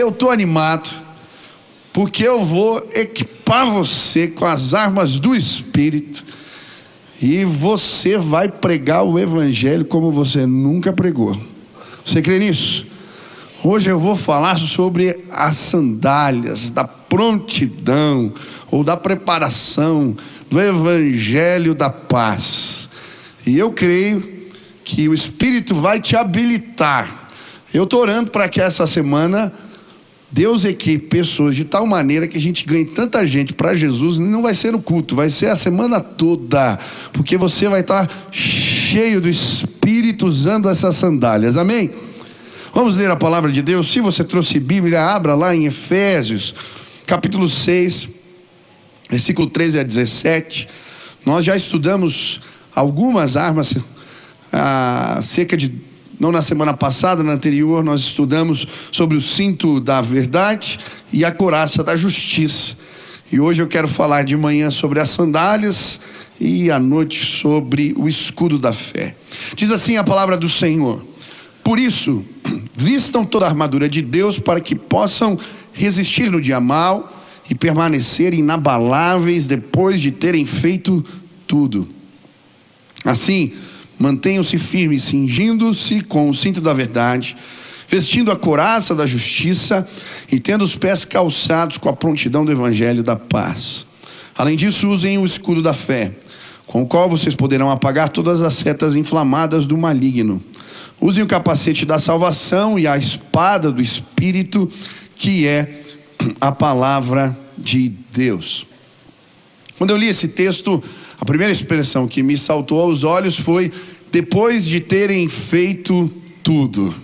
eu estou animado, porque eu vou equipar você com as armas do Espírito, e você vai pregar o Evangelho como você nunca pregou. Você crê nisso? Hoje eu vou falar sobre as sandálias da prontidão ou da preparação do Evangelho da paz. E eu creio que o Espírito vai te habilitar. Eu estou orando para que essa semana Deus equipe pessoas de tal maneira que a gente ganhe tanta gente para Jesus, não vai ser no culto, vai ser a semana toda, porque você vai estar cheio do Espírito usando essas sandálias, amém? Vamos ler a palavra de Deus. Se você trouxe Bíblia, abra lá em Efésios, capítulo 6, versículo 13 a 17. Nós já estudamos algumas armas, ah, cerca de, não na semana passada, na anterior, nós estudamos sobre o cinto da verdade e a coraça da justiça. E hoje eu quero falar de manhã sobre as sandálias e à noite sobre o escudo da fé. Diz assim a palavra do Senhor. Por isso, vistam toda a armadura de Deus para que possam resistir no dia mal e permanecer inabaláveis depois de terem feito tudo. Assim, mantenham-se firmes, cingindo-se com o cinto da verdade, vestindo a coraça da justiça e tendo os pés calçados com a prontidão do evangelho da paz. Além disso, usem o escudo da fé, com o qual vocês poderão apagar todas as setas inflamadas do maligno. Usem o capacete da salvação e a espada do Espírito, que é a palavra de Deus. Quando eu li esse texto, a primeira expressão que me saltou aos olhos foi: depois de terem feito tudo.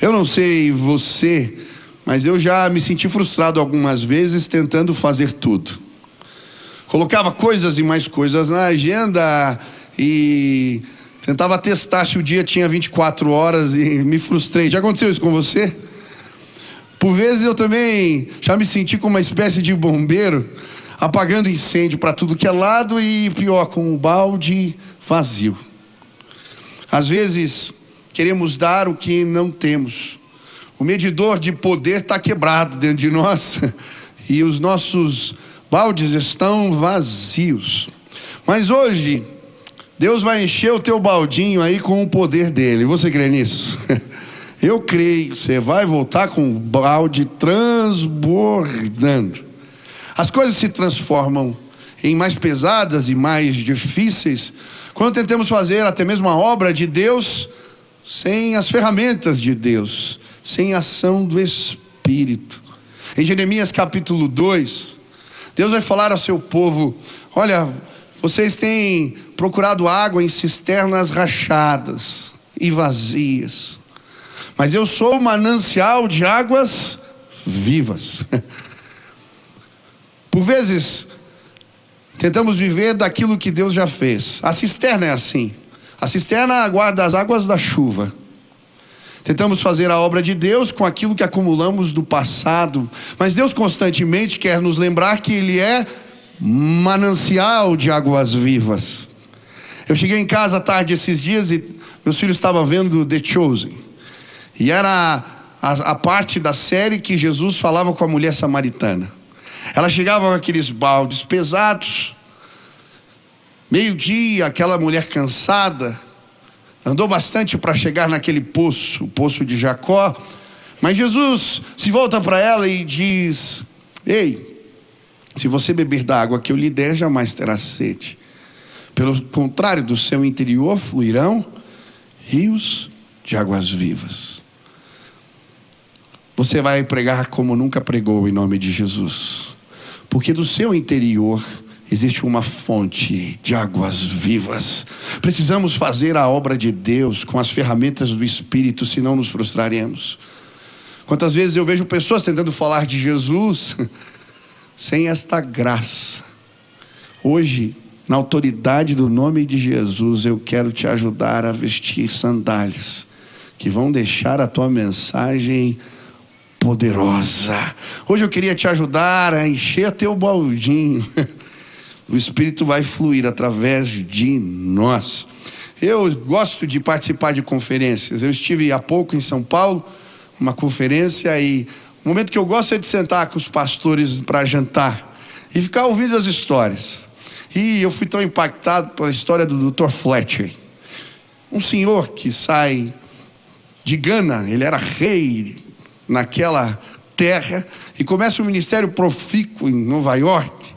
Eu não sei você, mas eu já me senti frustrado algumas vezes tentando fazer tudo. Colocava coisas e mais coisas na agenda e Tentava testar se o dia tinha 24 horas e me frustrei. Já aconteceu isso com você? Por vezes eu também já me senti como uma espécie de bombeiro, apagando incêndio para tudo que é lado e pior, com um balde vazio. Às vezes queremos dar o que não temos. O medidor de poder está quebrado dentro de nós e os nossos baldes estão vazios. Mas hoje Deus vai encher o teu baldinho aí com o poder dele. Você crê nisso? Eu creio. Você vai voltar com o balde transbordando. As coisas se transformam em mais pesadas e mais difíceis quando tentamos fazer até mesmo a obra de Deus sem as ferramentas de Deus, sem a ação do Espírito. Em Jeremias capítulo 2, Deus vai falar ao seu povo: Olha, vocês têm procurado água em cisternas rachadas e vazias, mas eu sou o manancial de águas vivas. Por vezes, tentamos viver daquilo que Deus já fez. A cisterna é assim. A cisterna guarda as águas da chuva. Tentamos fazer a obra de Deus com aquilo que acumulamos do passado, mas Deus constantemente quer nos lembrar que Ele é manancial de águas vivas. Eu cheguei em casa tarde esses dias e meus filhos estavam vendo The Chosen. E era a, a, parte da série que Jesus falava com a mulher samaritana. Ela chegava com aqueles baldes pesados. Meio-dia, aquela mulher cansada, andou bastante para chegar naquele poço, o poço de Jacó. Mas Jesus se volta para ela e diz: Ei, se você beber da água que eu lhe der, jamais terá sede. Pelo contrário, do seu interior fluirão rios de águas vivas. Você vai pregar como nunca pregou em nome de Jesus, porque do seu interior existe uma fonte de águas vivas. Precisamos fazer a obra de Deus com as ferramentas do Espírito, senão nos frustraremos. Quantas vezes eu vejo pessoas tentando falar de Jesus sem esta graça. Hoje, na autoridade do nome de Jesus, eu quero te ajudar a vestir sandálias que vão deixar a tua mensagem poderosa. Hoje eu queria te ajudar a encher teu baldinho. O Espírito vai fluir através de nós. Eu gosto de participar de conferências. Eu estive há pouco em São Paulo, uma conferência e o momento que eu gosto é de sentar com os pastores para jantar e ficar ouvindo as histórias. E eu fui tão impactado pela história do Dr. Fletcher. Um senhor que sai de Gana, ele era rei naquela terra e começa um ministério profícuo em Nova York.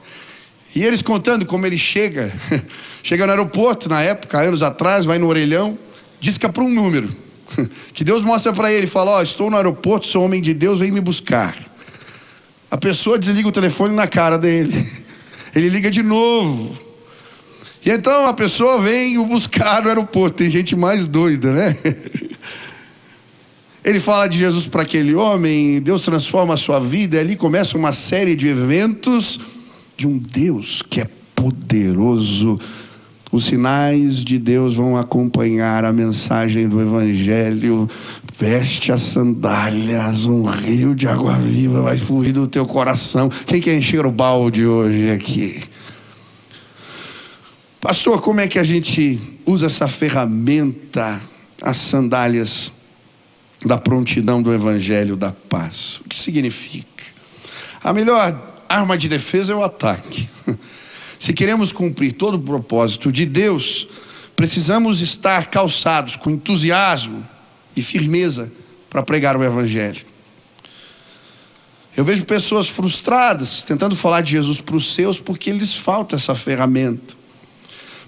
E eles contando como ele chega, chega no aeroporto na época, anos atrás, vai no orelhão, disca para um número. Que Deus mostra para ele, fala: Ó, oh, estou no aeroporto, sou homem de Deus, vem me buscar. A pessoa desliga o telefone na cara dele. Ele liga de novo. E então a pessoa vem o buscar no aeroporto. Tem gente mais doida, né? Ele fala de Jesus para aquele homem, Deus transforma a sua vida, e ali começa uma série de eventos de um Deus que é poderoso. Os sinais de Deus vão acompanhar a mensagem do Evangelho. Veste as sandálias, um rio de água viva vai fluir do teu coração. Quem quer encher o balde hoje aqui? Pastor, como é que a gente usa essa ferramenta, as sandálias da prontidão do Evangelho da paz? O que significa? A melhor arma de defesa é o ataque. Se queremos cumprir todo o propósito de Deus, precisamos estar calçados com entusiasmo e firmeza para pregar o Evangelho. Eu vejo pessoas frustradas tentando falar de Jesus para os seus porque lhes falta essa ferramenta.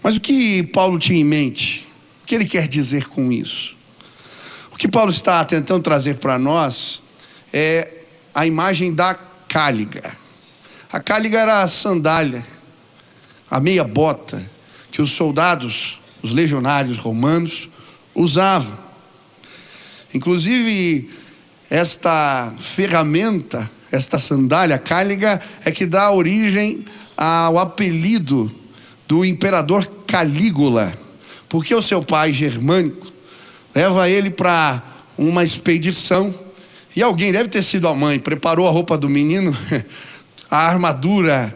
Mas o que Paulo tinha em mente? O que ele quer dizer com isso? Que Paulo está tentando trazer para nós é a imagem da cáliga. A cáliga era a sandália, a meia bota que os soldados, os legionários romanos usavam. Inclusive, esta ferramenta, esta sandália cáliga, é que dá origem ao apelido do imperador Calígula, porque o seu pai germânico leva ele para uma expedição e alguém deve ter sido a mãe, preparou a roupa do menino, a armadura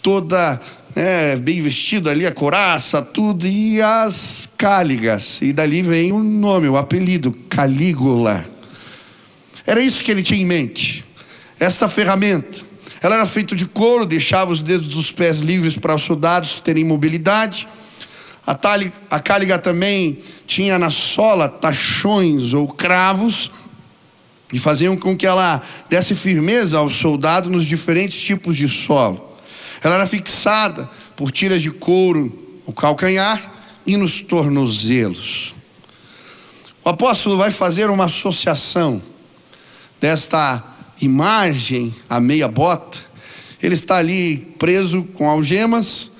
toda né, bem vestido ali, a coraça, tudo, e as cáligas. E dali vem o nome, o apelido, Calígula. Era isso que ele tinha em mente, esta ferramenta. Ela era feita de couro, deixava os dedos dos pés livres para os soldados terem mobilidade. A, tali, a cáliga também tinha na sola tachões ou cravos e faziam com que ela desse firmeza ao soldado nos diferentes tipos de solo. Ela era fixada por tiras de couro no calcanhar e nos tornozelos. O apóstolo vai fazer uma associação desta imagem, a meia bota, ele está ali preso com algemas,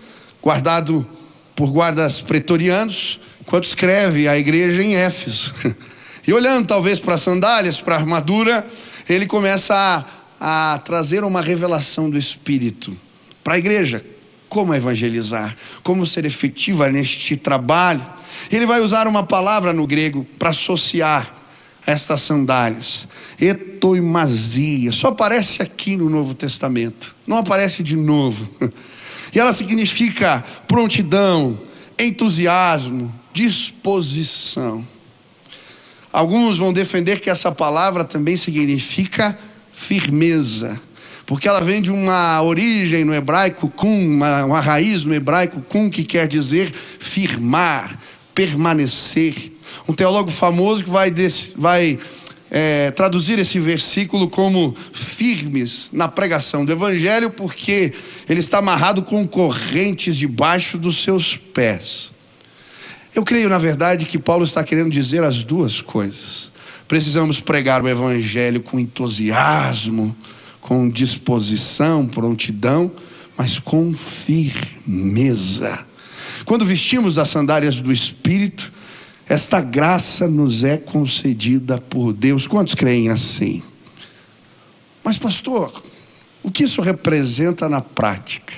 guardado por guardas pretorianos, enquanto escreve a igreja em Éfeso. E olhando talvez para as sandálias, para a armadura, ele começa a, a trazer uma revelação do Espírito para a igreja. Como evangelizar, como ser efetiva neste trabalho. Ele vai usar uma palavra no grego para associar estas sandálias. Etoimazia. Só aparece aqui no Novo Testamento. Não aparece de novo. E ela significa prontidão, entusiasmo, disposição. Alguns vão defender que essa palavra também significa firmeza, porque ela vem de uma origem no hebraico kum, uma, uma raiz no hebraico kum, que quer dizer firmar, permanecer. Um teólogo famoso que vai, vai é, traduzir esse versículo como firmes na pregação do Evangelho, porque ele está amarrado com correntes debaixo dos seus pés. Eu creio, na verdade, que Paulo está querendo dizer as duas coisas. Precisamos pregar o Evangelho com entusiasmo, com disposição, prontidão, mas com firmeza. Quando vestimos as sandálias do Espírito, esta graça nos é concedida por Deus. Quantos creem assim? Mas, pastor, o que isso representa na prática?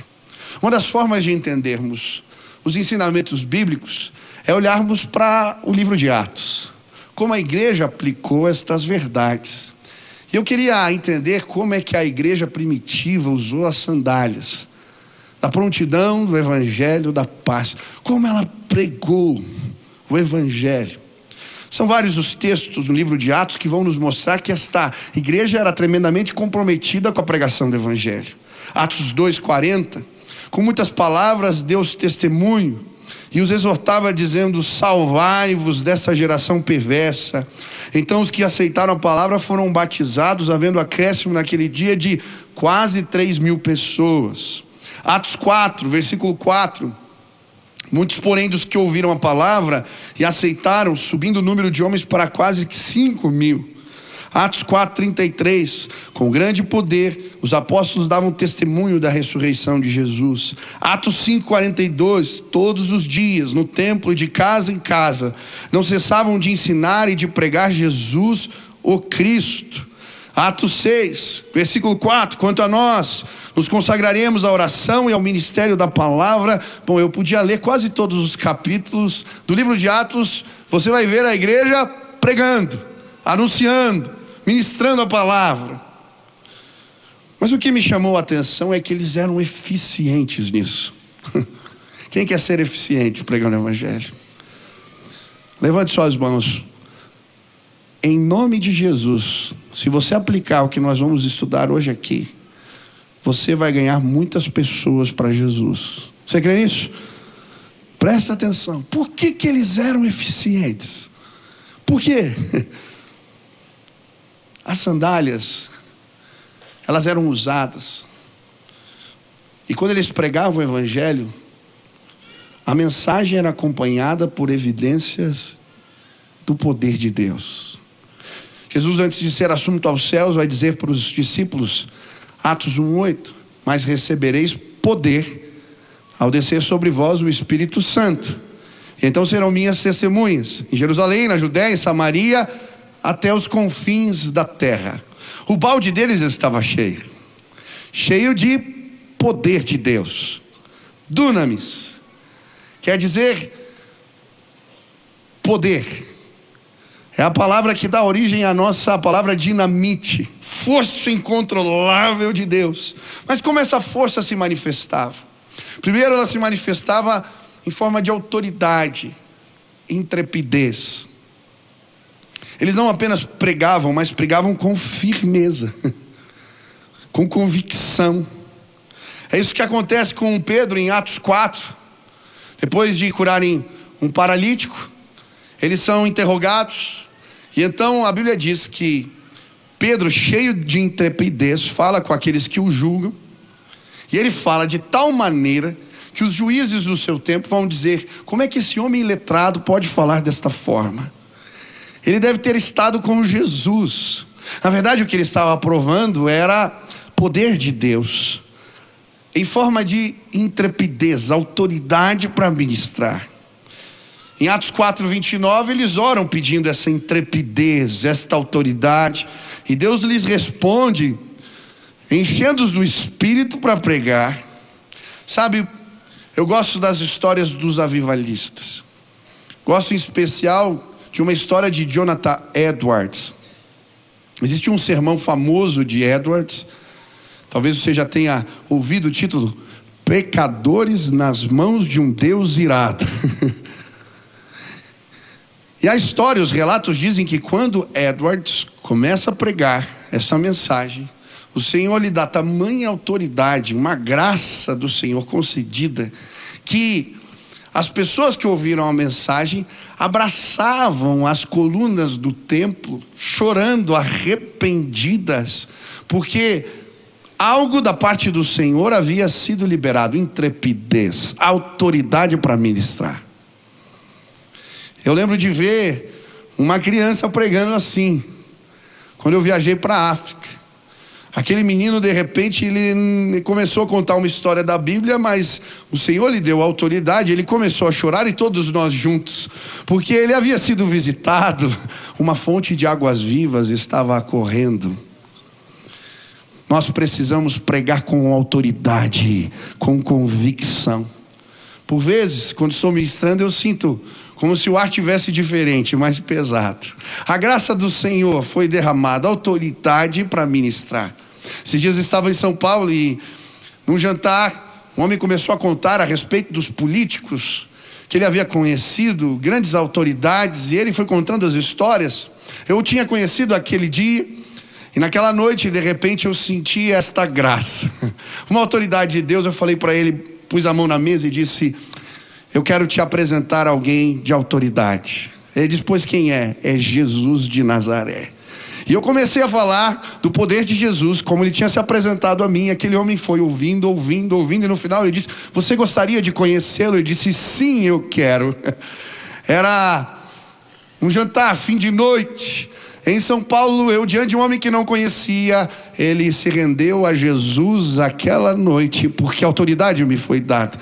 Uma das formas de entendermos os ensinamentos bíblicos é olharmos para o livro de Atos, como a igreja aplicou estas verdades. Eu queria entender como é que a igreja primitiva usou as sandálias, da prontidão do evangelho da paz, como ela pregou o Evangelho. São vários os textos no livro de Atos que vão nos mostrar que esta igreja era tremendamente comprometida com a pregação do Evangelho. Atos 2,40, com muitas palavras, Deus testemunho e os exortava dizendo: Salvai-vos dessa geração perversa. Então os que aceitaram a palavra foram batizados, havendo acréscimo naquele dia de quase 3 mil pessoas. Atos 4, versículo 4. Muitos, porém, dos que ouviram a palavra e aceitaram, subindo o número de homens para quase 5 mil. Atos 4,33, com grande poder, os apóstolos davam testemunho da ressurreição de Jesus. Atos 5,42, todos os dias, no templo, de casa em casa, não cessavam de ensinar e de pregar Jesus, o Cristo. Atos 6, versículo 4: quanto a nós, nos consagraremos à oração e ao ministério da palavra. Bom, eu podia ler quase todos os capítulos do livro de Atos, você vai ver a igreja pregando, anunciando, ministrando a palavra. Mas o que me chamou a atenção é que eles eram eficientes nisso. Quem quer ser eficiente pregando o Evangelho? Levante suas mãos. Em nome de Jesus, se você aplicar o que nós vamos estudar hoje aqui, você vai ganhar muitas pessoas para Jesus. Você crê nisso? Presta atenção. Por que, que eles eram eficientes? Por quê? As sandálias, elas eram usadas. E quando eles pregavam o Evangelho, a mensagem era acompanhada por evidências do poder de Deus. Jesus, antes de ser assunto aos céus, vai dizer para os discípulos, Atos 1,8: Mas recebereis poder ao descer sobre vós o Espírito Santo. Então serão minhas testemunhas em Jerusalém, na Judéia, em Samaria até os confins da terra. O balde deles estava cheio, cheio de poder de Deus. Dunamis, quer dizer poder. É a palavra que dá origem à nossa palavra dinamite, força incontrolável de Deus. Mas como essa força se manifestava? Primeiro, ela se manifestava em forma de autoridade, intrepidez. Eles não apenas pregavam, mas pregavam com firmeza, com convicção. É isso que acontece com Pedro em Atos 4. Depois de curarem um paralítico, eles são interrogados. E então a Bíblia diz que Pedro, cheio de intrepidez, fala com aqueles que o julgam. E ele fala de tal maneira que os juízes do seu tempo vão dizer: como é que esse homem iletrado pode falar desta forma? Ele deve ter estado com Jesus. Na verdade, o que ele estava provando era poder de Deus, em forma de intrepidez, autoridade para ministrar. Em Atos 4, 29, eles oram pedindo essa intrepidez, esta autoridade, e Deus lhes responde, enchendo-os do Espírito para pregar. Sabe, eu gosto das histórias dos avivalistas, gosto em especial de uma história de Jonathan Edwards. Existe um sermão famoso de Edwards, talvez você já tenha ouvido o título Pecadores nas mãos de um Deus irado. e a história, os relatos dizem que quando Edwards começa a pregar essa mensagem, o Senhor lhe dá tamanha autoridade, uma graça do Senhor concedida, que as pessoas que ouviram a mensagem abraçavam as colunas do templo, chorando, arrependidas, porque algo da parte do Senhor havia sido liberado intrepidez, autoridade para ministrar. Eu lembro de ver uma criança pregando assim, quando eu viajei para a África. Aquele menino, de repente, ele começou a contar uma história da Bíblia, mas o Senhor lhe deu autoridade, ele começou a chorar e todos nós juntos, porque ele havia sido visitado, uma fonte de águas vivas estava correndo. Nós precisamos pregar com autoridade, com convicção. Por vezes, quando estou ministrando, eu sinto como se o ar tivesse diferente, mais pesado. A graça do Senhor foi derramada, autoridade para ministrar. Esses dias estava em São Paulo e num jantar, um homem começou a contar a respeito dos políticos que ele havia conhecido grandes autoridades e ele foi contando as histórias. Eu tinha conhecido aquele dia e naquela noite, de repente, eu senti esta graça. Uma autoridade de Deus, eu falei para ele, pus a mão na mesa e disse: Eu quero te apresentar alguém de autoridade. Ele disse: Pois quem é? É Jesus de Nazaré. E eu comecei a falar do poder de Jesus, como ele tinha se apresentado a mim. Aquele homem foi ouvindo, ouvindo, ouvindo, e no final ele disse: Você gostaria de conhecê-lo? Eu disse: Sim, eu quero. Era um jantar, fim de noite. Em São Paulo, eu, diante de um homem que não conhecia, ele se rendeu a Jesus aquela noite, porque autoridade me foi dada.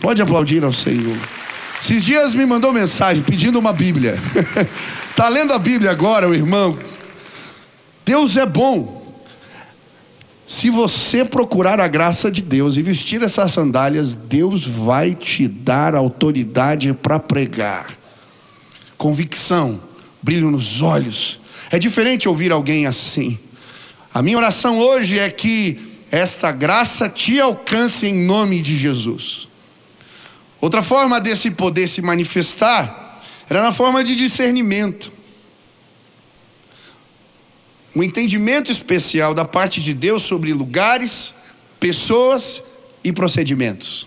Pode aplaudir ao Senhor. Esses dias me mandou mensagem pedindo uma Bíblia. Está lendo a Bíblia agora, o irmão? Deus é bom. Se você procurar a graça de Deus e vestir essas sandálias, Deus vai te dar autoridade para pregar. Convicção, brilho nos olhos. É diferente ouvir alguém assim. A minha oração hoje é que esta graça te alcance em nome de Jesus. Outra forma desse poder se manifestar era na forma de discernimento. Um entendimento especial da parte de Deus sobre lugares, pessoas e procedimentos.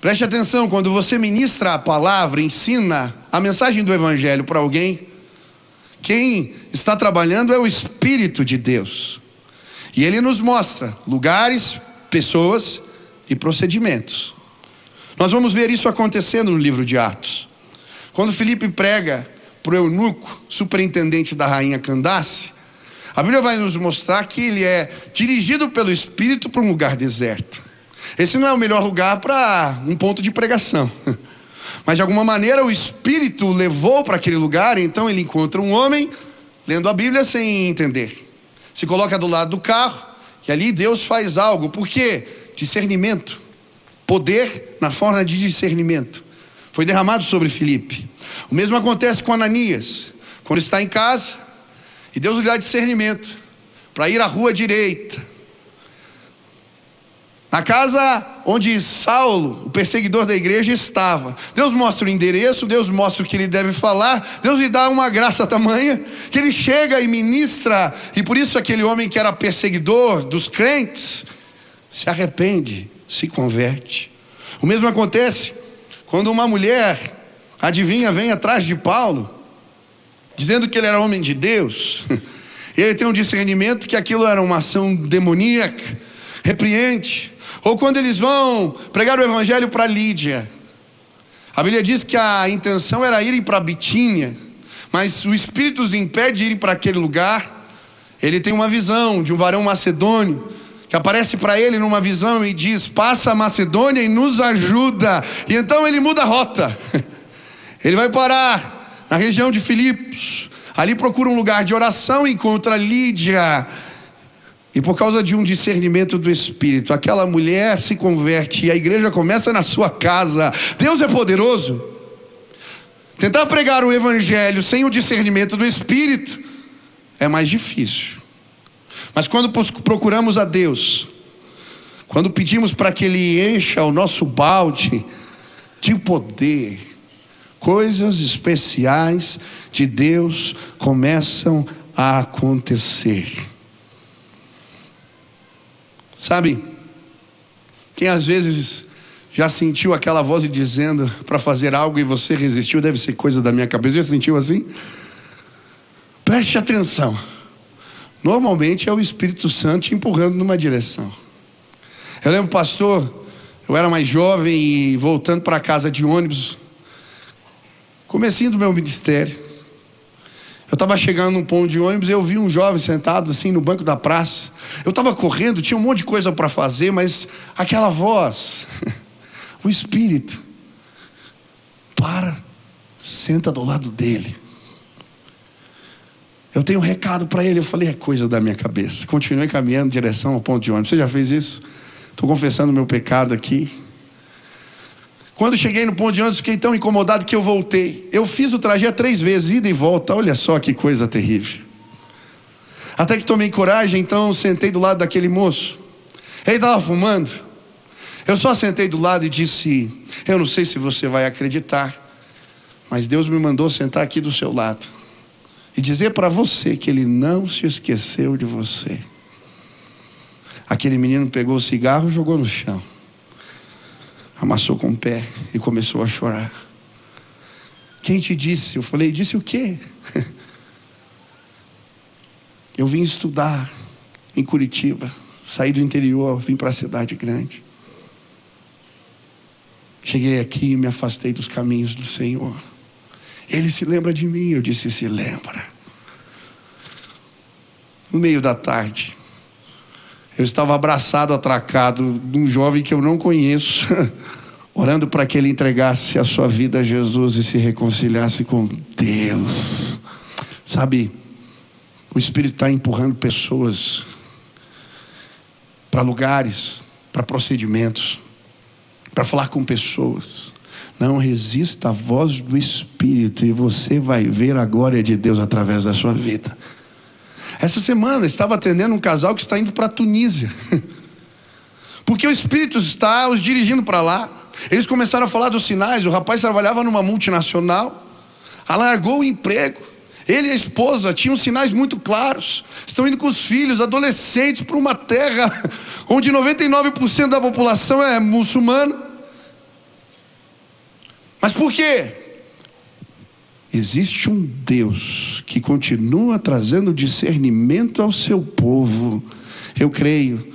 Preste atenção, quando você ministra a palavra, ensina a mensagem do Evangelho para alguém, quem está trabalhando é o Espírito de Deus. E ele nos mostra lugares, pessoas e procedimentos. Nós vamos ver isso acontecendo no livro de Atos. Quando Felipe prega para o eunuco, superintendente da rainha Candace, a Bíblia vai nos mostrar que ele é dirigido pelo Espírito para um lugar deserto. Esse não é o melhor lugar para um ponto de pregação. Mas de alguma maneira o Espírito o levou para aquele lugar, então ele encontra um homem lendo a Bíblia sem entender. Se coloca do lado do carro e ali Deus faz algo. Por quê? Discernimento. Poder na forma de discernimento foi derramado sobre Filipe. O mesmo acontece com Ananias, quando está em casa e Deus lhe dá discernimento para ir à rua direita. Na casa onde Saulo, o perseguidor da igreja, estava. Deus mostra o endereço, Deus mostra o que ele deve falar, Deus lhe dá uma graça tamanha que ele chega e ministra, e por isso aquele homem que era perseguidor dos crentes se arrepende, se converte. O mesmo acontece quando uma mulher, adivinha, vem atrás de Paulo, dizendo que ele era homem de Deus, e ele tem um discernimento que aquilo era uma ação demoníaca, repreende. Ou quando eles vão pregar o evangelho para Lídia, a Bíblia diz que a intenção era irem para Bitínia, mas o Espírito os impede de ir para aquele lugar. Ele tem uma visão de um varão macedônio que aparece para ele numa visão e diz: Passa a Macedônia e nos ajuda. E então ele muda a rota. Ele vai parar na região de Filipos. Ali procura um lugar de oração, encontra Lídia. E por causa de um discernimento do Espírito, aquela mulher se converte e a igreja começa na sua casa. Deus é poderoso. Tentar pregar o Evangelho sem o discernimento do Espírito é mais difícil. Mas quando procuramos a Deus, quando pedimos para que Ele encha o nosso balde de poder, coisas especiais de Deus começam a acontecer. Sabe, quem às vezes já sentiu aquela voz dizendo para fazer algo e você resistiu, deve ser coisa da minha cabeça. Já sentiu assim? Preste atenção. Normalmente é o Espírito Santo te empurrando numa direção. Eu lembro, pastor, eu era mais jovem e voltando para casa de ônibus, comecinho do meu ministério. Eu estava chegando num ponto de ônibus e eu vi um jovem sentado assim no banco da praça. Eu estava correndo, tinha um monte de coisa para fazer, mas aquela voz, o Espírito, para, senta do lado dele. Eu tenho um recado para ele. Eu falei, é coisa da minha cabeça. Continuei caminhando em direção ao ponto de ônibus. Você já fez isso? Estou confessando meu pecado aqui. Quando cheguei no ponto de ônibus, fiquei tão incomodado que eu voltei. Eu fiz o trajeto três vezes, ida e volta. Olha só que coisa terrível. Até que tomei coragem, então sentei do lado daquele moço. Ele estava fumando. Eu só sentei do lado e disse: Eu não sei se você vai acreditar, mas Deus me mandou sentar aqui do seu lado e dizer para você que Ele não se esqueceu de você. Aquele menino pegou o cigarro e jogou no chão, amassou com o pé e começou a chorar. Quem te disse? Eu falei: Disse o quê? Eu vim estudar em Curitiba, saí do interior, vim para a cidade grande. Cheguei aqui e me afastei dos caminhos do Senhor. Ele se lembra de mim, eu disse: se lembra. No meio da tarde, eu estava abraçado, atracado de um jovem que eu não conheço, orando para que ele entregasse a sua vida a Jesus e se reconciliasse com Deus. Sabe, o Espírito está empurrando pessoas para lugares, para procedimentos, para falar com pessoas. Não resista à voz do Espírito e você vai ver a glória de Deus através da sua vida. Essa semana estava atendendo um casal que está indo para a Tunísia. Porque o Espírito está os dirigindo para lá. Eles começaram a falar dos sinais. O rapaz trabalhava numa multinacional, alargou o emprego. Ele e a esposa tinham sinais muito claros. Estão indo com os filhos, adolescentes, para uma terra onde 99% da população é muçulmana. Mas por quê? Existe um Deus que continua trazendo discernimento ao seu povo. Eu creio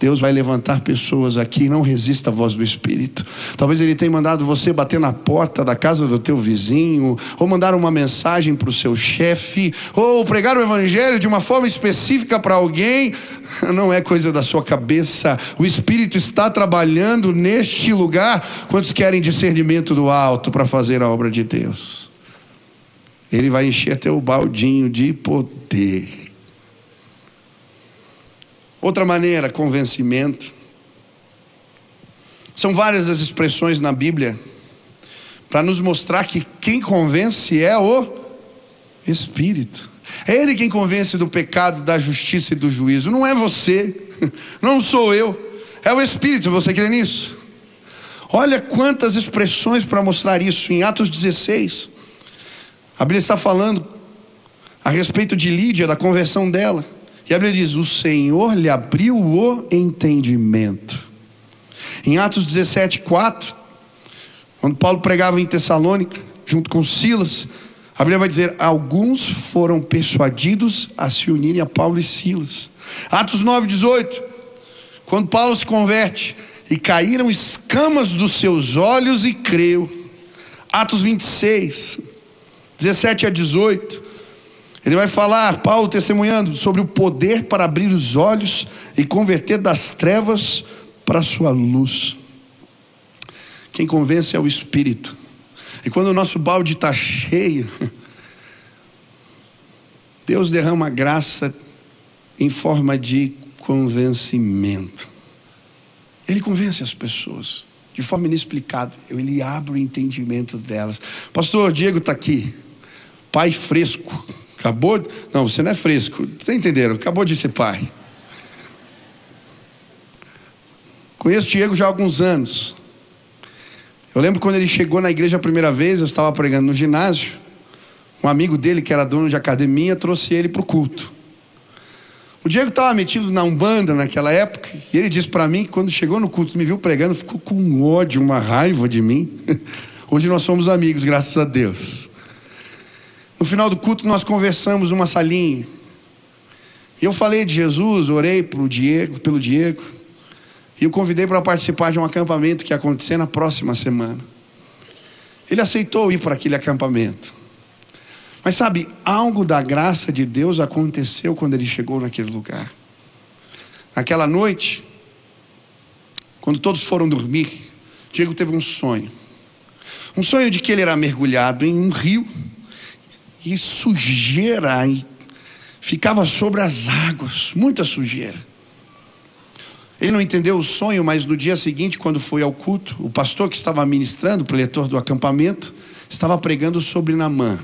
Deus vai levantar pessoas aqui, não resista à voz do Espírito. Talvez Ele tenha mandado você bater na porta da casa do teu vizinho, ou mandar uma mensagem para o seu chefe, ou pregar o Evangelho de uma forma específica para alguém. Não é coisa da sua cabeça. O Espírito está trabalhando neste lugar. Quantos querem discernimento do alto para fazer a obra de Deus? Ele vai encher teu baldinho de poder. Outra maneira, convencimento. São várias as expressões na Bíblia para nos mostrar que quem convence é o Espírito. É Ele quem convence do pecado, da justiça e do juízo. Não é você, não sou eu, é o Espírito. Você crê nisso? Olha quantas expressões para mostrar isso em Atos 16. A Bíblia está falando a respeito de Lídia, da conversão dela. E a Bíblia diz: O Senhor lhe abriu o entendimento. Em Atos 17, 4, quando Paulo pregava em Tessalônica, junto com Silas, a Bíblia vai dizer: Alguns foram persuadidos a se unirem a Paulo e Silas. Atos 9, 18, quando Paulo se converte, e caíram escamas dos seus olhos e creu. Atos 26, 17 a 18. Ele vai falar, Paulo testemunhando, sobre o poder para abrir os olhos e converter das trevas para a sua luz. Quem convence é o Espírito. E quando o nosso balde está cheio, Deus derrama graça em forma de convencimento. Ele convence as pessoas de forma inexplicável. Ele abre o entendimento delas. Pastor Diego está aqui, pai fresco Acabou. Não, você não é fresco. Vocês entenderam? Acabou de ser pai. Conheço o Diego já há alguns anos. Eu lembro quando ele chegou na igreja a primeira vez, eu estava pregando no ginásio. Um amigo dele, que era dono de academia, trouxe ele para o culto. O Diego estava metido na Umbanda naquela época, e ele disse para mim que quando chegou no culto, me viu pregando, ficou com ódio, uma raiva de mim. Hoje nós somos amigos, graças a Deus. No final do culto nós conversamos numa salinha. Eu falei de Jesus, orei pro Diego, pelo Diego. E eu convidei para participar de um acampamento que ia acontecer na próxima semana. Ele aceitou ir para aquele acampamento. Mas sabe, algo da graça de Deus aconteceu quando ele chegou naquele lugar. Naquela noite, quando todos foram dormir, Diego teve um sonho. Um sonho de que ele era mergulhado em um rio e sujeira e ficava sobre as águas, muita sujeira. Ele não entendeu o sonho, mas no dia seguinte, quando foi ao culto, o pastor que estava ministrando, o preletor do acampamento, estava pregando sobre Namã.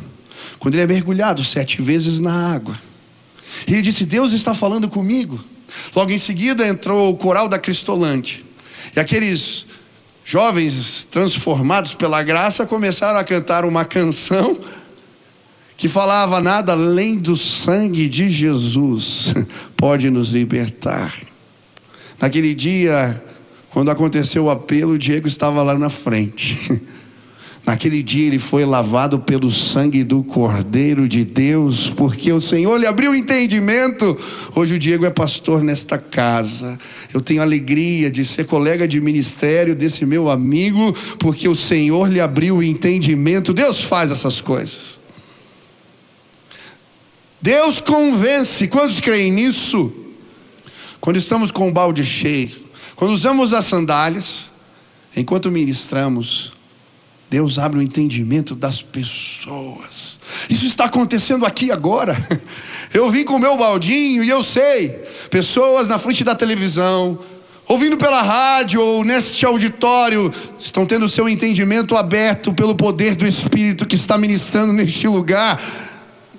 Quando ele é mergulhado sete vezes na água. E ele disse: Deus está falando comigo. Logo em seguida entrou o coral da Cristolante. E aqueles jovens transformados pela graça começaram a cantar uma canção que falava nada além do sangue de Jesus pode nos libertar. Naquele dia, quando aconteceu o apelo, o Diego estava lá na frente. Naquele dia ele foi lavado pelo sangue do Cordeiro de Deus, porque o Senhor lhe abriu o entendimento. Hoje o Diego é pastor nesta casa. Eu tenho alegria de ser colega de ministério desse meu amigo, porque o Senhor lhe abriu o entendimento. Deus faz essas coisas. Deus convence. Quantos creem nisso? Quando estamos com o balde cheio, quando usamos as sandálias, enquanto ministramos, Deus abre o entendimento das pessoas. Isso está acontecendo aqui agora. Eu vim com o meu baldinho e eu sei, pessoas na frente da televisão, ouvindo pela rádio ou neste auditório, estão tendo seu entendimento aberto pelo poder do Espírito que está ministrando neste lugar.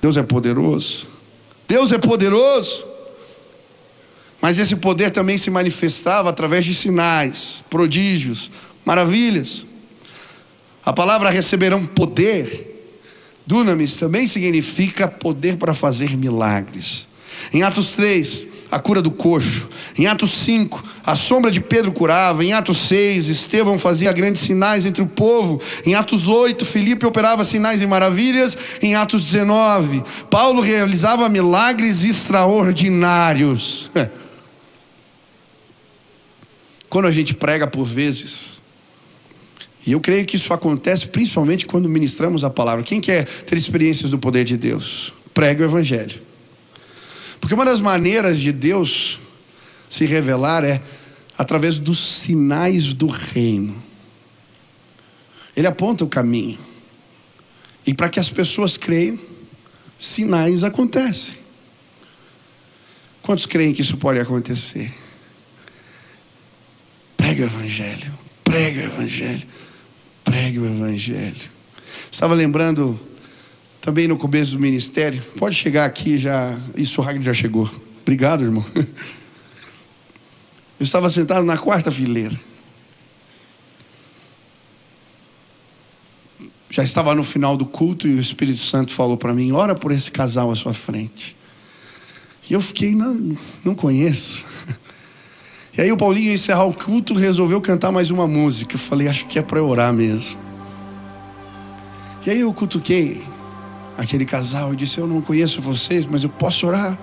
Deus é poderoso. Deus é poderoso. Mas esse poder também se manifestava através de sinais, prodígios, maravilhas. A palavra receberão poder, dunamis, também significa poder para fazer milagres. Em Atos 3, a cura do coxo. Em Atos 5, a sombra de Pedro curava. Em Atos 6, Estevão fazia grandes sinais entre o povo. Em Atos 8, Filipe operava sinais e maravilhas. Em Atos 19, Paulo realizava milagres extraordinários. Quando a gente prega por vezes, e eu creio que isso acontece principalmente quando ministramos a palavra. Quem quer ter experiências do poder de Deus? Prega o Evangelho. Porque uma das maneiras de Deus se revelar é através dos sinais do reino. Ele aponta o caminho. E para que as pessoas creiam, sinais acontecem. Quantos creem que isso pode acontecer? Prega o Evangelho, prega o Evangelho. Pregue o Evangelho. Estava lembrando também no começo do ministério. Pode chegar aqui já. Isso o Ragnar já chegou. Obrigado, irmão. Eu estava sentado na quarta fileira. Já estava no final do culto e o Espírito Santo falou para mim: ora por esse casal à sua frente. E eu fiquei, não, não conheço. E aí o Paulinho, encerrar o culto, resolveu cantar mais uma música. Eu falei, acho que é para orar mesmo. E aí eu cutuquei aquele casal e disse, eu não conheço vocês, mas eu posso orar?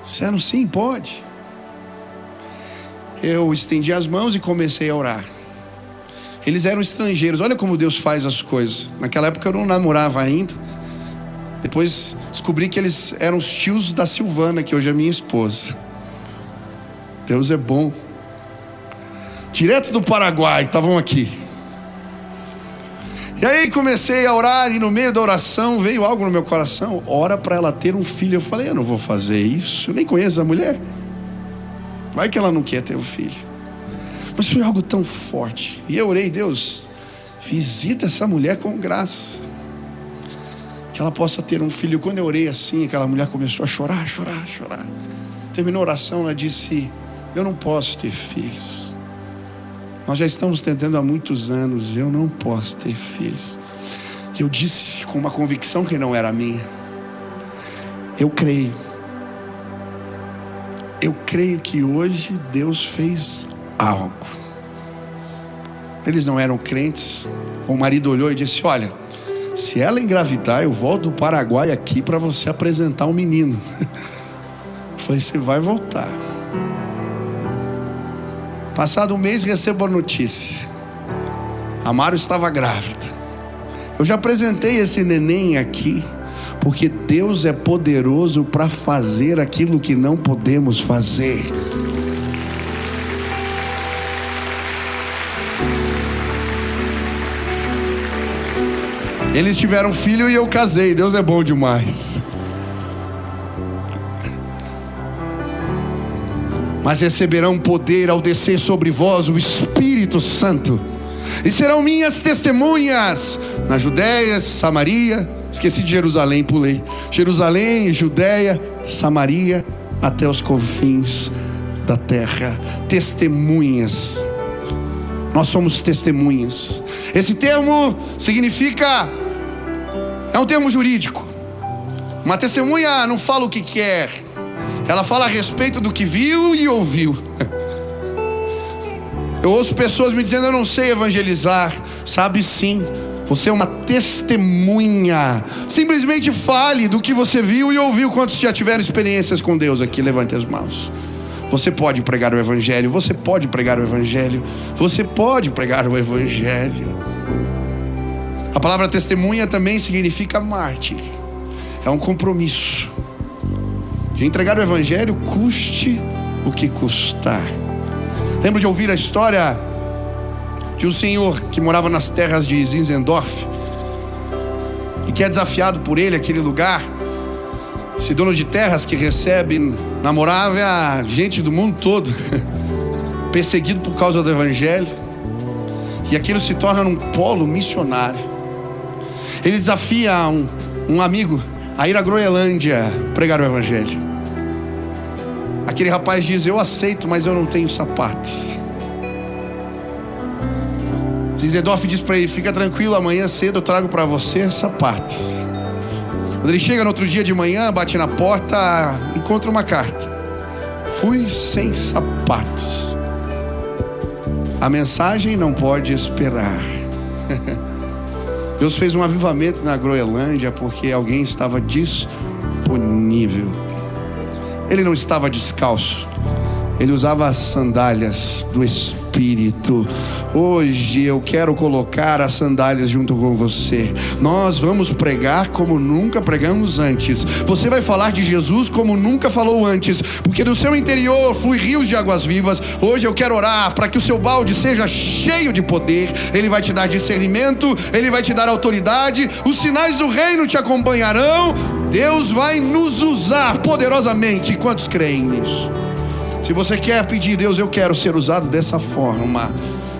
Disseram, sim, pode. Eu estendi as mãos e comecei a orar. Eles eram estrangeiros, olha como Deus faz as coisas. Naquela época eu não namorava ainda. Depois descobri que eles eram os tios da Silvana, que hoje é minha esposa. Deus é bom. Direto do Paraguai, estavam aqui. E aí comecei a orar e no meio da oração veio algo no meu coração. Ora para ela ter um filho. Eu falei, eu não vou fazer isso. Eu nem conheço a mulher. Vai que ela não quer ter um filho. Mas foi algo tão forte. E eu orei, Deus, visita essa mulher com graça. Que ela possa ter um filho. Quando eu orei assim, aquela mulher começou a chorar, chorar, chorar. Terminou a oração, ela disse: eu não posso ter filhos. Nós já estamos tentando há muitos anos, eu não posso ter filhos. Eu disse com uma convicção que não era minha. Eu creio. Eu creio que hoje Deus fez algo. Eles não eram crentes. O marido olhou e disse: Olha, se ela engravidar, eu volto do Paraguai aqui para você apresentar um menino. Eu falei: Você vai voltar. Passado um mês, recebo a notícia. Amaro estava grávida. Eu já apresentei esse neném aqui, porque Deus é poderoso para fazer aquilo que não podemos fazer. Eles tiveram filho e eu casei. Deus é bom demais. Mas receberão poder ao descer sobre vós o Espírito Santo, e serão minhas testemunhas na Judéia, Samaria, esqueci de Jerusalém, pulei. Jerusalém, Judéia, Samaria, até os confins da terra, testemunhas. Nós somos testemunhas. Esse termo significa, é um termo jurídico. Uma testemunha não fala o que quer, ela fala a respeito do que viu e ouviu. Eu ouço pessoas me dizendo: Eu não sei evangelizar. Sabe sim, você é uma testemunha. Simplesmente fale do que você viu e ouviu. Quantos já tiveram experiências com Deus aqui? Levante as mãos. Você pode pregar o Evangelho, você pode pregar o Evangelho, você pode pregar o Evangelho. A palavra testemunha também significa mártir, é um compromisso de entregar o Evangelho, custe o que custar. Lembro de ouvir a história de um senhor que morava nas terras de Zinzendorf e que é desafiado por ele, aquele lugar. Esse dono de terras que recebe namorava a gente do mundo todo, perseguido por causa do evangelho, e aquilo se torna um polo missionário. Ele desafia um, um amigo a ir à Groenlândia pregar o evangelho. Aquele rapaz diz: Eu aceito, mas eu não tenho sapatos. Zizedorf diz para ele: Fica tranquilo, amanhã cedo eu trago para você sapatos. Quando ele chega no outro dia de manhã, bate na porta, encontra uma carta. Fui sem sapatos. A mensagem não pode esperar. Deus fez um avivamento na Groenlândia porque alguém estava disponível. Ele não estava descalço, ele usava as sandálias do Espírito. Hoje eu quero colocar as sandálias junto com você. Nós vamos pregar como nunca pregamos antes. Você vai falar de Jesus como nunca falou antes, porque do seu interior flui rios de águas vivas. Hoje eu quero orar para que o seu balde seja cheio de poder. Ele vai te dar discernimento, ele vai te dar autoridade. Os sinais do reino te acompanharão. Deus vai nos usar poderosamente. Quantos creem nisso? Se você quer pedir, Deus, eu quero ser usado dessa forma.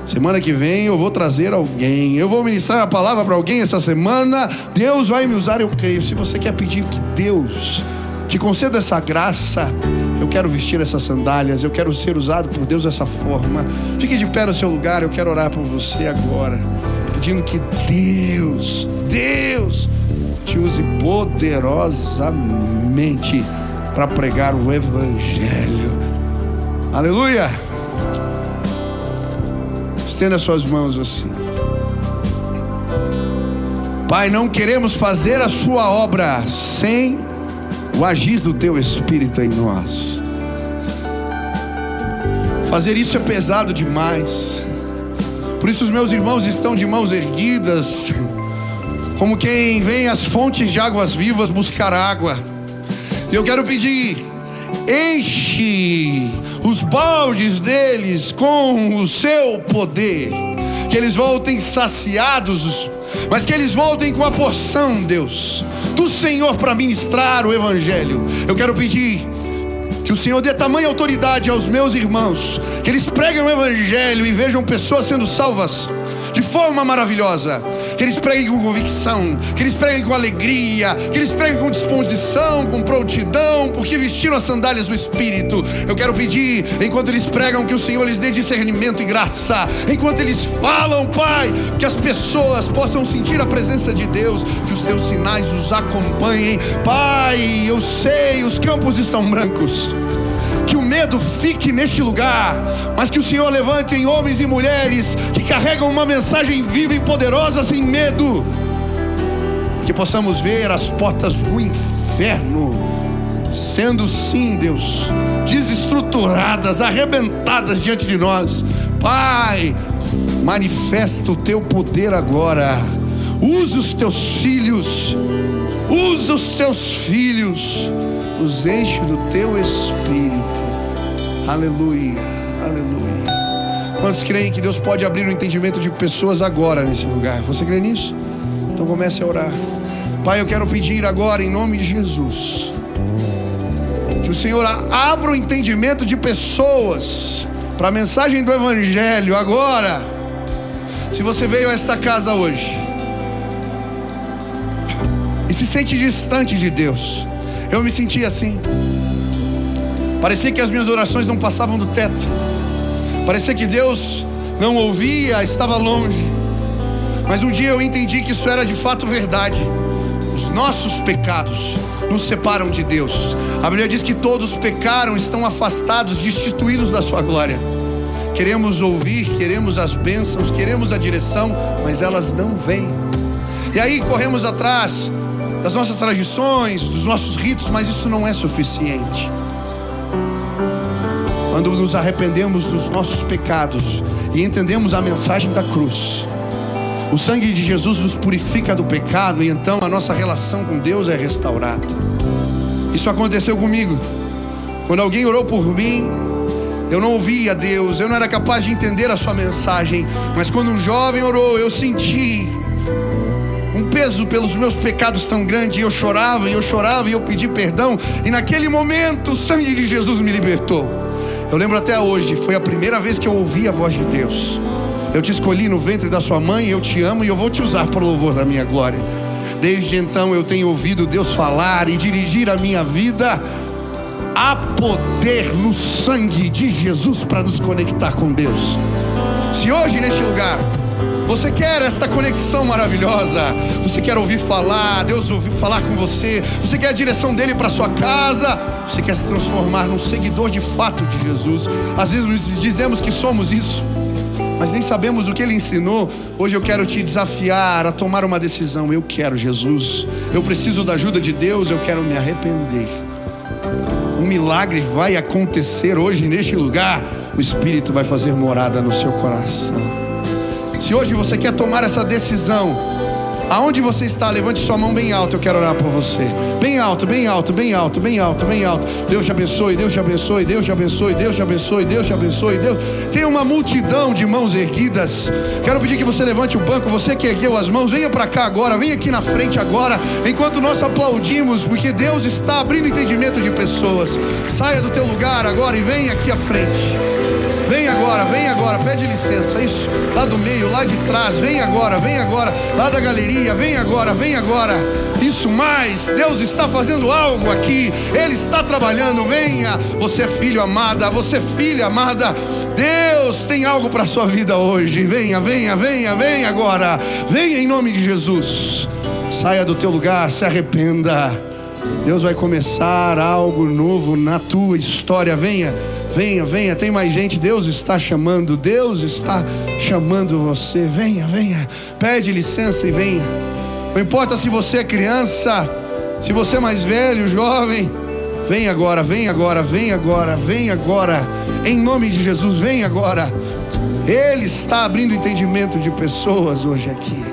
Semana que vem eu vou trazer alguém. Eu vou ministrar a palavra para alguém essa semana. Deus vai me usar, eu creio. Se você quer pedir que Deus te conceda essa graça, eu quero vestir essas sandálias, eu quero ser usado por Deus dessa forma. Fique de pé no seu lugar, eu quero orar por você agora, pedindo que Deus, Deus, te use poderosamente para pregar o Evangelho. Aleluia! Estenda suas mãos assim. Pai, não queremos fazer a Sua obra sem o agir do Teu Espírito em nós. Fazer isso é pesado demais. Por isso, os meus irmãos estão de mãos erguidas, como quem vem às fontes de águas vivas buscar água. E eu quero pedir, enche os baldes deles com o seu poder, que eles voltem saciados, mas que eles voltem com a porção, Deus, do Senhor para ministrar o Evangelho. Eu quero pedir que o Senhor dê tamanha autoridade aos meus irmãos, que eles preguem o Evangelho e vejam pessoas sendo salvas forma maravilhosa. Que eles preguem com convicção, que eles preguem com alegria, que eles preguem com disposição, com prontidão, porque vestiram as sandálias do Espírito. Eu quero pedir, enquanto eles pregam, que o Senhor lhes dê discernimento e graça. Enquanto eles falam, Pai, que as pessoas possam sentir a presença de Deus, que os teus sinais os acompanhem. Pai, eu sei, os campos estão brancos que o medo fique neste lugar, mas que o Senhor levante em homens e mulheres que carregam uma mensagem viva e poderosa sem medo, que possamos ver as portas do inferno sendo sim, Deus, desestruturadas, arrebentadas diante de nós. Pai, manifesta o teu poder agora. Usa os teus filhos, usa os teus filhos os enche do teu espírito. Aleluia, aleluia. Quantos creem que Deus pode abrir o entendimento de pessoas agora nesse lugar? Você crê nisso? Então comece a orar. Pai, eu quero pedir agora, em nome de Jesus, que o Senhor abra o entendimento de pessoas para a mensagem do Evangelho agora. Se você veio a esta casa hoje e se sente distante de Deus, eu me senti assim. Parecia que as minhas orações não passavam do teto. Parecia que Deus não ouvia, estava longe. Mas um dia eu entendi que isso era de fato verdade. Os nossos pecados nos separam de Deus. A Bíblia diz que todos pecaram, estão afastados, destituídos da sua glória. Queremos ouvir, queremos as bênçãos, queremos a direção, mas elas não vêm. E aí corremos atrás das nossas tradições, dos nossos ritos, mas isso não é suficiente. Quando nos arrependemos dos nossos pecados e entendemos a mensagem da cruz, o sangue de Jesus nos purifica do pecado e então a nossa relação com Deus é restaurada. Isso aconteceu comigo. Quando alguém orou por mim, eu não ouvia Deus, eu não era capaz de entender a sua mensagem, mas quando um jovem orou, eu senti um peso pelos meus pecados tão grande, e eu chorava, e eu chorava, e eu pedi perdão, e naquele momento o sangue de Jesus me libertou. Eu lembro até hoje, foi a primeira vez que eu ouvi a voz de Deus. Eu te escolhi no ventre da sua mãe, eu te amo e eu vou te usar para o louvor da minha glória. Desde então eu tenho ouvido Deus falar e dirigir a minha vida. Há poder no sangue de Jesus para nos conectar com Deus. Se hoje neste lugar você quer esta conexão maravilhosa? Você quer ouvir falar, Deus ouvir falar com você? Você quer a direção dele para sua casa? Você quer se transformar num seguidor de fato de Jesus? Às vezes dizemos que somos isso, mas nem sabemos o que ele ensinou. Hoje eu quero te desafiar a tomar uma decisão. Eu quero Jesus. Eu preciso da ajuda de Deus, eu quero me arrepender. Um milagre vai acontecer hoje neste lugar. O Espírito vai fazer morada no seu coração. Se hoje você quer tomar essa decisão, aonde você está, levante sua mão bem alto, eu quero orar por você. Bem alto, bem alto, bem alto, bem alto, bem alto. Deus te abençoe, Deus te abençoe, Deus te abençoe, Deus te abençoe, Deus te abençoe, Deus. Tem uma multidão de mãos erguidas. Quero pedir que você levante o banco, você que ergueu as mãos, venha para cá agora, venha aqui na frente agora, enquanto nós aplaudimos, porque Deus está abrindo entendimento de pessoas. Saia do teu lugar agora e venha aqui à frente. Vem agora, vem agora, pede licença. Isso, lá do meio, lá de trás, vem agora, vem agora, lá da galeria, vem agora, vem agora. Isso mais, Deus está fazendo algo aqui, Ele está trabalhando. Venha, você é filho amada, você é filha amada. Deus tem algo para a sua vida hoje. Venha, venha, venha, venha agora. Venha em nome de Jesus. Saia do teu lugar, se arrependa. Deus vai começar algo novo na tua história. Venha. Venha, venha, tem mais gente. Deus está chamando, Deus está chamando você. Venha, venha, pede licença e venha. Não importa se você é criança, se você é mais velho, jovem. Vem agora, vem agora, vem agora, vem agora. Em nome de Jesus, vem agora. Ele está abrindo entendimento de pessoas hoje aqui.